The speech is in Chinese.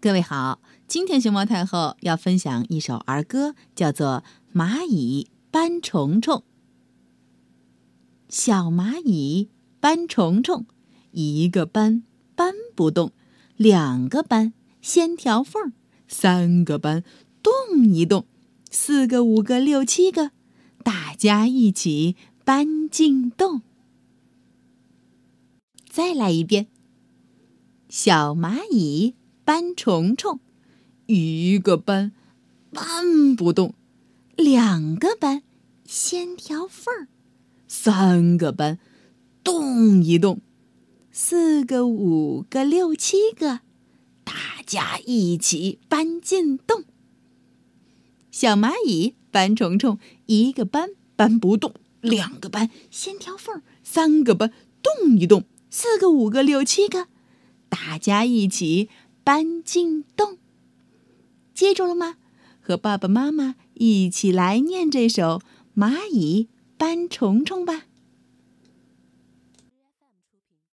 各位好，今天熊猫太后要分享一首儿歌，叫做《蚂蚁搬虫虫》。小蚂蚁搬虫虫，一个搬搬不动，两个搬先条缝，三个搬动一动，四个五个六七个，大家一起搬进洞。再来一遍，小蚂蚁。搬虫虫，一个搬搬不动，两个搬先条缝儿，三个搬动一动，四个五个六七个，大家一起搬进洞。小蚂蚁搬虫虫，一个搬搬不动，两个搬先条缝儿，三个搬动一动，四个五个六七个，大家一起。搬进洞，记住了吗？和爸爸妈妈一起来念这首《蚂蚁搬虫虫》吧。